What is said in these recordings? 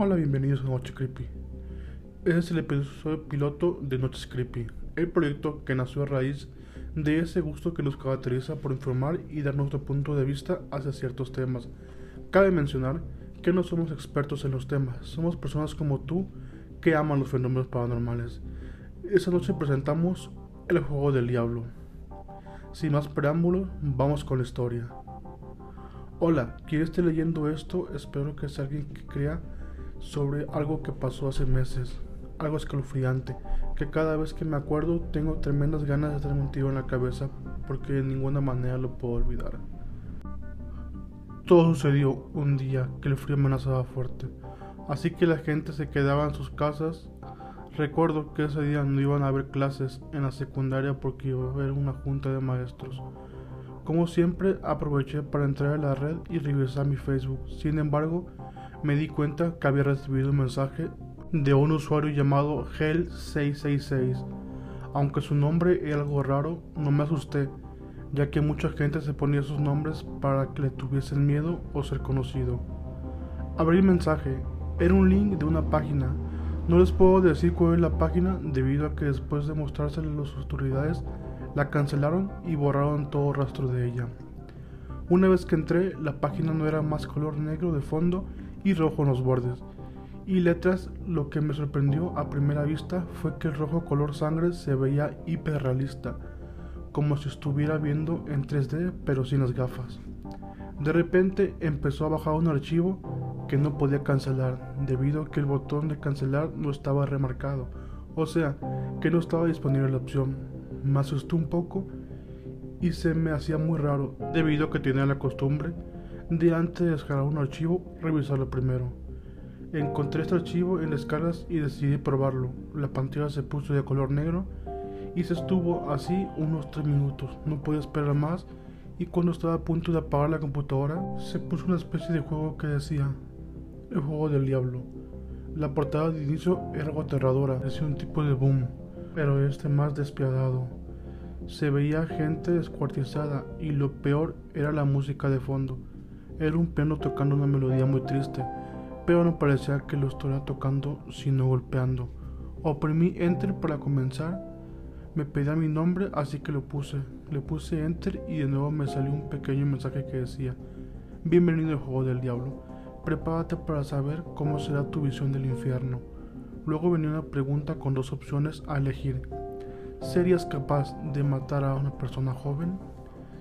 Hola, bienvenidos a Noche Creepy. Este es el episodio piloto de Noches Creepy, el proyecto que nació a raíz de ese gusto que nos caracteriza por informar y dar nuestro punto de vista hacia ciertos temas. Cabe mencionar que no somos expertos en los temas, somos personas como tú que aman los fenómenos paranormales. Esta noche presentamos El juego del diablo. Sin más preámbulos, vamos con la historia. Hola, quien esté leyendo esto, espero que sea alguien que crea sobre algo que pasó hace meses, algo escalofriante, que cada vez que me acuerdo tengo tremendas ganas de tener un tiro en la cabeza porque de ninguna manera lo puedo olvidar. Todo sucedió un día que el frío amenazaba fuerte, así que la gente se quedaba en sus casas. Recuerdo que ese día no iban a haber clases en la secundaria porque iba a haber una junta de maestros. Como siempre, aproveché para entrar a la red y revisar mi Facebook. Sin embargo, me di cuenta que había recibido un mensaje de un usuario llamado Hell666. Aunque su nombre era algo raro, no me asusté, ya que mucha gente se ponía sus nombres para que le tuviesen miedo o ser conocido. Abrí el mensaje, era un link de una página. No les puedo decir cuál es la página debido a que después de mostrársela a las autoridades la cancelaron y borraron todo rastro de ella. Una vez que entré, la página no era más color negro de fondo y rojo en los bordes. Y letras, lo que me sorprendió a primera vista fue que el rojo color sangre se veía hiperrealista, como si estuviera viendo en 3D pero sin las gafas. De repente empezó a bajar un archivo que no podía cancelar, debido a que el botón de cancelar no estaba remarcado, o sea, que no estaba disponible la opción. Me asustó un poco y se me hacía muy raro, debido a que tenía la costumbre de antes de descargar un archivo, revisarlo primero. Encontré este archivo en escalas y decidí probarlo. La pantalla se puso de color negro y se estuvo así unos 3 minutos. No podía esperar más y cuando estaba a punto de apagar la computadora se puso una especie de juego que decía el juego del diablo. La portada de inicio era algo aterradora, decía un tipo de boom, pero este más despiadado. Se veía gente descuartizada y lo peor era la música de fondo. Era un piano tocando una melodía muy triste, pero no parecía que lo estuviera tocando sino golpeando. Oprimí Enter para comenzar. Me pedía mi nombre, así que lo puse. Le puse Enter y de nuevo me salió un pequeño mensaje que decía, Bienvenido al juego del diablo. Prepárate para saber cómo será tu visión del infierno. Luego venía una pregunta con dos opciones a elegir. ¿Serías capaz de matar a una persona joven?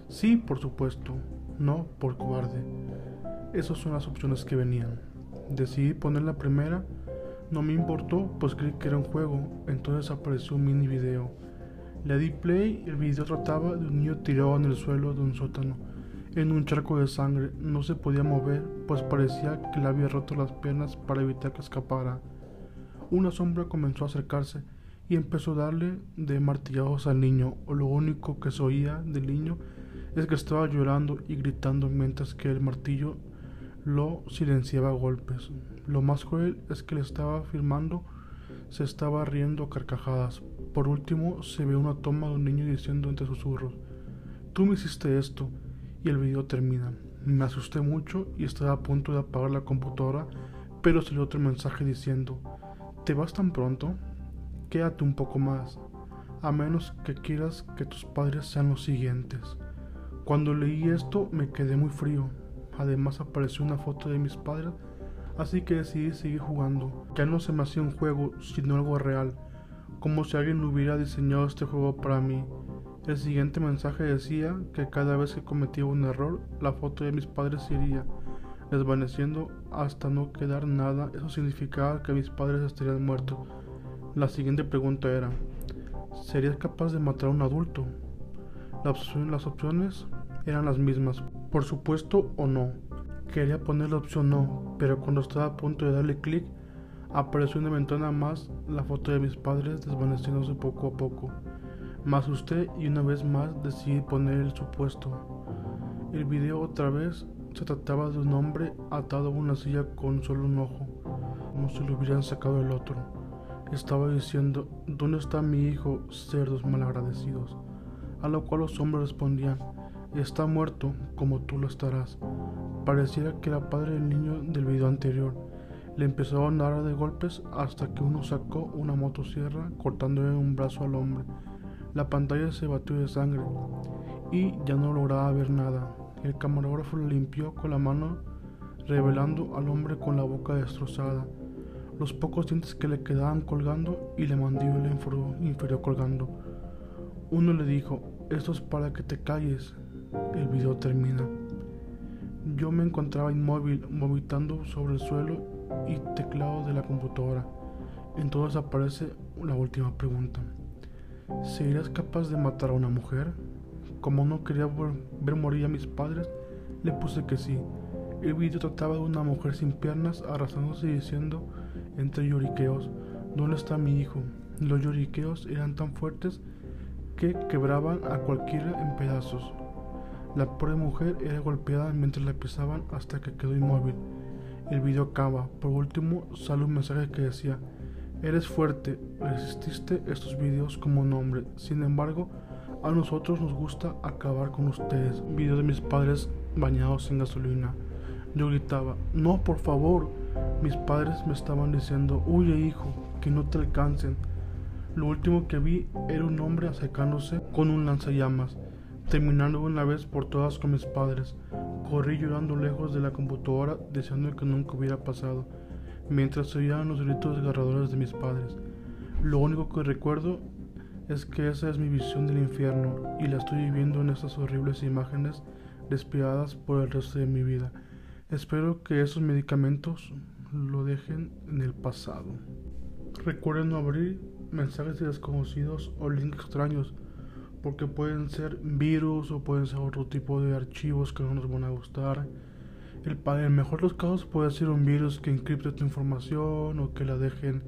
Sí, por supuesto no por cobarde. Esas son las opciones que venían. Decidí poner la primera, no me importó, pues creí que era un juego, entonces apareció un mini video. Le di play, el video trataba de un niño tirado en el suelo de un sótano, en un charco de sangre, no se podía mover, pues parecía que le había roto las piernas para evitar que escapara. Una sombra comenzó a acercarse y empezó a darle de martillazos al niño, o lo único que se oía del niño es que estaba llorando y gritando mientras que el martillo lo silenciaba a golpes. Lo más cruel es que le estaba filmando, se estaba riendo a carcajadas. Por último, se ve una toma de un niño diciendo entre susurros: Tú me hiciste esto. Y el video termina. Me asusté mucho y estaba a punto de apagar la computadora, pero salió otro mensaje diciendo: ¿Te vas tan pronto? Quédate un poco más, a menos que quieras que tus padres sean los siguientes. Cuando leí esto me quedé muy frío. Además apareció una foto de mis padres, así que decidí seguir jugando. Ya no se me hacía un juego, sino algo real, como si alguien hubiera diseñado este juego para mí. El siguiente mensaje decía que cada vez que cometía un error, la foto de mis padres iría desvaneciendo hasta no quedar nada. Eso significaba que mis padres estarían muertos. La siguiente pregunta era, ¿serías capaz de matar a un adulto? Las opciones eran las mismas, por supuesto o no. Quería poner la opción no, pero cuando estaba a punto de darle clic, apareció una ventana más la foto de mis padres desvaneciéndose poco a poco. Me asusté y una vez más decidí poner el supuesto. El video otra vez se trataba de un hombre atado a una silla con solo un ojo, como si lo hubieran sacado el otro. Estaba diciendo, ¿dónde está mi hijo, cerdos malagradecidos? A lo cual los hombres respondían, está muerto como tú lo estarás. Pareciera que era padre del niño del video anterior. Le empezaron a dar de golpes hasta que uno sacó una motosierra cortándole un brazo al hombre. La pantalla se batió de sangre y ya no lograba ver nada. El camarógrafo lo limpió con la mano, revelando al hombre con la boca destrozada, los pocos dientes que le quedaban colgando y la mandíbula inferior colgando. Uno le dijo, esto es para que te calles. El video termina. Yo me encontraba inmóvil, vomitando sobre el suelo y teclado de la computadora. Entonces aparece la última pregunta. ¿Serías capaz de matar a una mujer? Como no quería ver morir a mis padres, le puse que sí. El video trataba de una mujer sin piernas arrastrándose y diciendo entre lloriqueos, ¿dónde está mi hijo? Los lloriqueos eran tan fuertes que quebraban a cualquiera en pedazos. La pobre mujer era golpeada mientras la pisaban hasta que quedó inmóvil. El video acaba. Por último, sale un mensaje que decía, Eres fuerte, resististe estos videos como un hombre. Sin embargo, a nosotros nos gusta acabar con ustedes. Video de mis padres bañados en gasolina. Yo gritaba, no, por favor. Mis padres me estaban diciendo, huye hijo, que no te alcancen. Lo último que vi era un hombre acercándose con un lanzallamas, terminando una vez por todas con mis padres. Corrí llorando lejos de la computadora, deseando que nunca hubiera pasado mientras oían los gritos desgarradores de mis padres. Lo único que recuerdo es que esa es mi visión del infierno y la estoy viviendo en estas horribles imágenes despiadadas por el resto de mi vida. Espero que esos medicamentos lo dejen en el pasado. Recuerden no abrir mensajes de desconocidos o links extraños porque pueden ser virus o pueden ser otro tipo de archivos que no nos van a gustar el, el mejor de los casos puede ser un virus que encripte tu información o que la dejen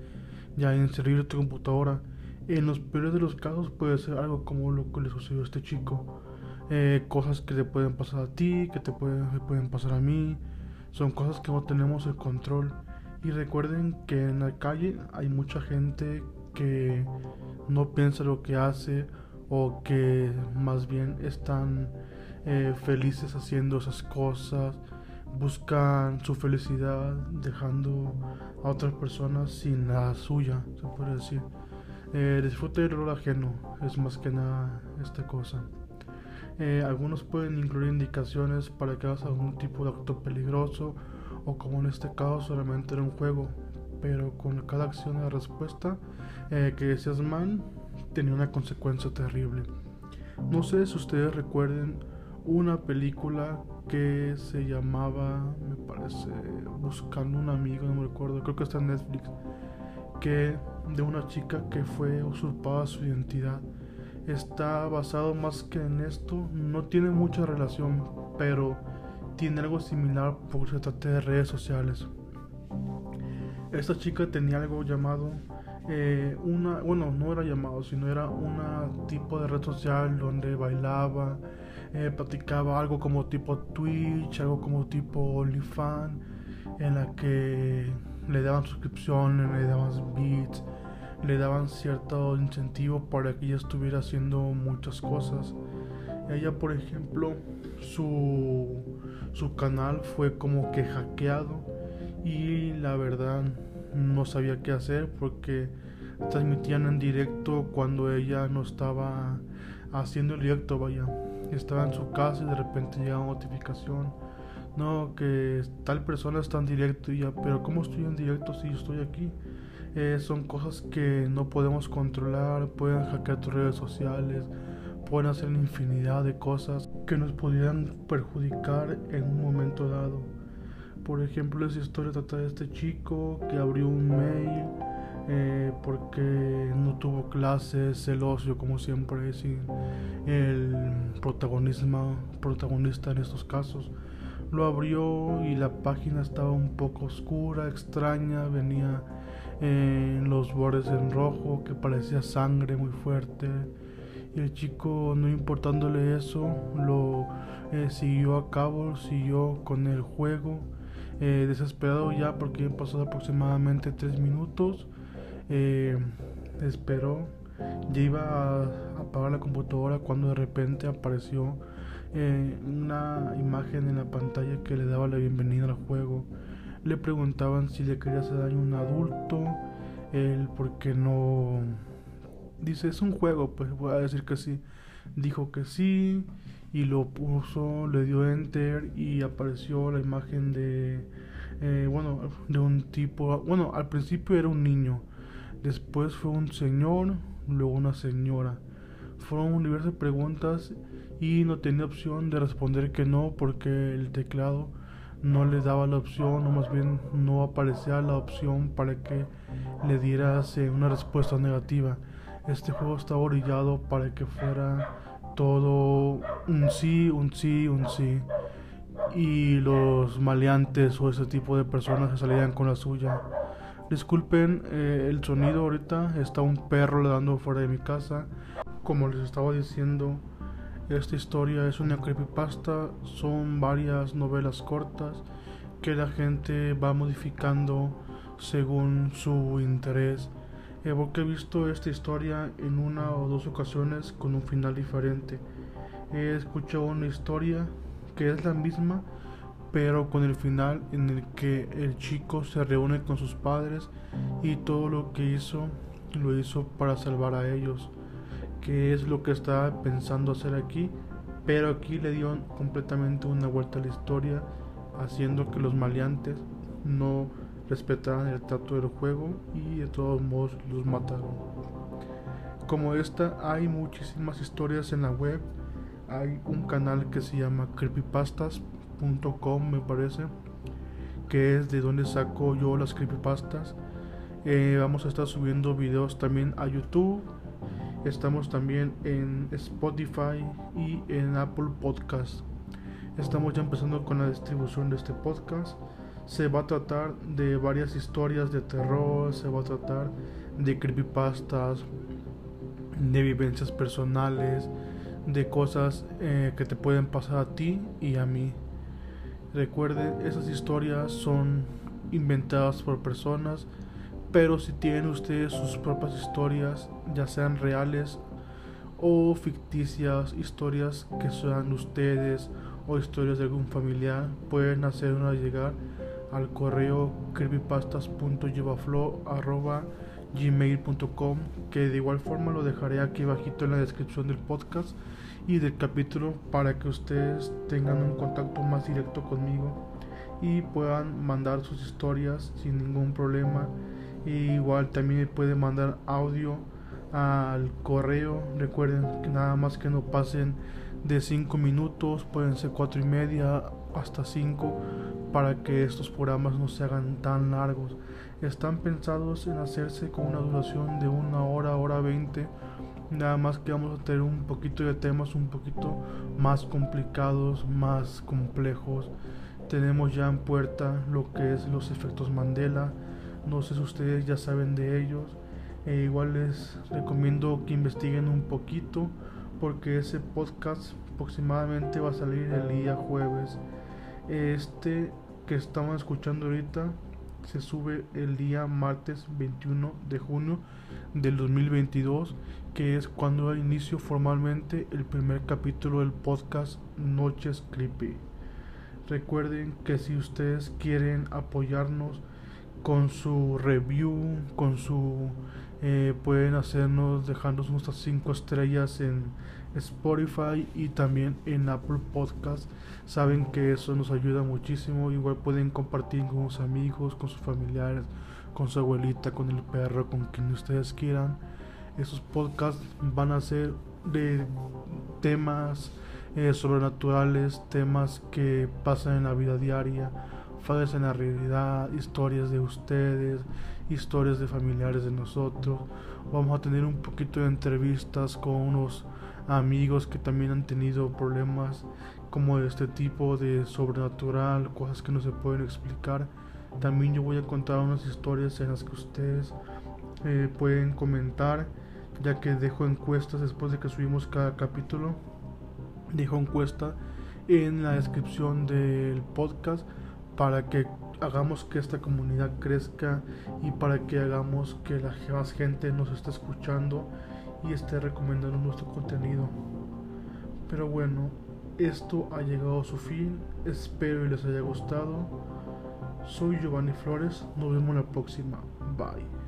ya inservible tu computadora. En los peores de los casos puede ser algo como lo que le sucedió a este chico. Eh, cosas que te pueden pasar a ti, que te pueden, pueden pasar a mí. Son cosas que no tenemos el control. Y recuerden que en la calle hay mucha gente que no piensa lo que hace o que más bien están eh, felices haciendo esas cosas buscan su felicidad dejando a otras personas sin la suya, se puede decir. Eh, disfrute del rol ajeno, es más que nada esta cosa. Eh, algunos pueden incluir indicaciones para que hagas algún tipo de acto peligroso o como en este caso solamente era un juego, pero con cada acción y respuesta eh, que decías man tenía una consecuencia terrible. No sé si ustedes recuerden una película que se llamaba, me parece, Buscando un amigo, no me recuerdo, creo que está en Netflix, que de una chica que fue usurpada su identidad. Está basado más que en esto, no tiene mucha relación, pero tiene algo similar porque se trata de redes sociales. Esta chica tenía algo llamado eh, una, bueno, no era llamado, sino era un tipo de red social donde bailaba, eh, platicaba algo como tipo Twitch, algo como tipo OnlyFans, en la que le daban suscripciones, le daban bits, le daban cierto incentivo para que ella estuviera haciendo muchas cosas. Ella, por ejemplo, su, su canal fue como que hackeado y la verdad no sabía qué hacer porque transmitían en directo cuando ella no estaba haciendo el directo, vaya estaba en su casa y de repente llega una notificación. No, que tal persona está en directo y ya, pero ¿cómo estoy en directo si estoy aquí? Eh, son cosas que no podemos controlar, pueden hackear tus redes sociales, pueden hacer infinidad de cosas que nos podrían perjudicar en un momento dado. Por ejemplo, esa historia trata de este chico que abrió un mail eh, porque no tuvo clases, celoso como siempre, sin el protagonismo, protagonista en estos casos. Lo abrió y la página estaba un poco oscura, extraña, venía en los bordes en rojo que parecía sangre muy fuerte. Y el chico, no importándole eso, lo eh, siguió a cabo, siguió con el juego. Eh, desesperado ya porque pasado aproximadamente tres minutos eh, esperó, ya iba a apagar la computadora cuando de repente apareció eh, una imagen en la pantalla que le daba la bienvenida al juego. le preguntaban si le quería hacer daño a un adulto, él porque no... Dice, es un juego, pues voy a decir que sí. Dijo que sí y lo puso, le dio enter y apareció la imagen de, eh, bueno, de un tipo, bueno, al principio era un niño, después fue un señor, luego una señora. Fueron diversas preguntas y no tenía opción de responder que no porque el teclado no le daba la opción o más bien no aparecía la opción para que le dieras una respuesta negativa. Este juego estaba orillado para que fuera todo un sí, un sí, un sí. Y los maleantes o ese tipo de personas se salían con la suya. Disculpen eh, el sonido ahorita, está un perro dando fuera de mi casa. Como les estaba diciendo, esta historia es una creepypasta, son varias novelas cortas que la gente va modificando según su interés. Eh, porque he visto esta historia en una o dos ocasiones con un final diferente. He escuchado una historia que es la misma, pero con el final en el que el chico se reúne con sus padres y todo lo que hizo lo hizo para salvar a ellos que es lo que estaba pensando hacer aquí, pero aquí le dio completamente una vuelta a la historia, haciendo que los maleantes no respetaran el trato del juego y de todos modos los mataron. Como esta hay muchísimas historias en la web, hay un canal que se llama creepypastas.com me parece, que es de donde saco yo las creepypastas. Eh, vamos a estar subiendo videos también a YouTube Estamos también en Spotify y en Apple Podcast. Estamos ya empezando con la distribución de este podcast. Se va a tratar de varias historias de terror, se va a tratar de creepypastas, de vivencias personales, de cosas eh, que te pueden pasar a ti y a mí. Recuerden, esas historias son inventadas por personas pero si tienen ustedes sus propias historias, ya sean reales o ficticias, historias que sean ustedes o historias de algún familiar, pueden hacernos llegar al correo creepypastas.llevaflow.gmail.com que de igual forma lo dejaré aquí bajito en la descripción del podcast y del capítulo para que ustedes tengan un contacto más directo conmigo y puedan mandar sus historias sin ningún problema igual también pueden mandar audio al correo. Recuerden que nada más que no pasen de 5 minutos, pueden ser 4 y media hasta 5 para que estos programas no se hagan tan largos. Están pensados en hacerse con una duración de una hora, hora 20. Nada más que vamos a tener un poquito de temas un poquito más complicados, más complejos. Tenemos ya en puerta lo que es los efectos Mandela no sé si ustedes ya saben de ellos. E igual les recomiendo que investiguen un poquito porque ese podcast aproximadamente va a salir el día jueves. Este que estamos escuchando ahorita se sube el día martes 21 de junio del 2022, que es cuando inicio formalmente el primer capítulo del podcast Noches Creepy. Recuerden que si ustedes quieren apoyarnos con su review, con su eh, pueden hacernos dejándonos nuestras 5 estrellas en Spotify y también en Apple Podcast. Saben que eso nos ayuda muchísimo. Igual pueden compartir con sus amigos, con sus familiares, con su abuelita, con el perro, con quien ustedes quieran. Esos podcasts van a ser de temas eh, sobrenaturales, temas que pasan en la vida diaria fallas en la realidad, historias de ustedes, historias de familiares de nosotros. Vamos a tener un poquito de entrevistas con unos amigos que también han tenido problemas como de este tipo de sobrenatural, cosas que no se pueden explicar. También yo voy a contar unas historias en las que ustedes eh, pueden comentar, ya que dejo encuestas después de que subimos cada capítulo. Dejo encuesta en la descripción del podcast para que hagamos que esta comunidad crezca y para que hagamos que la más gente nos esté escuchando y esté recomendando nuestro contenido. Pero bueno, esto ha llegado a su fin, espero y les haya gustado Soy Giovanni Flores, nos vemos la próxima. Bye.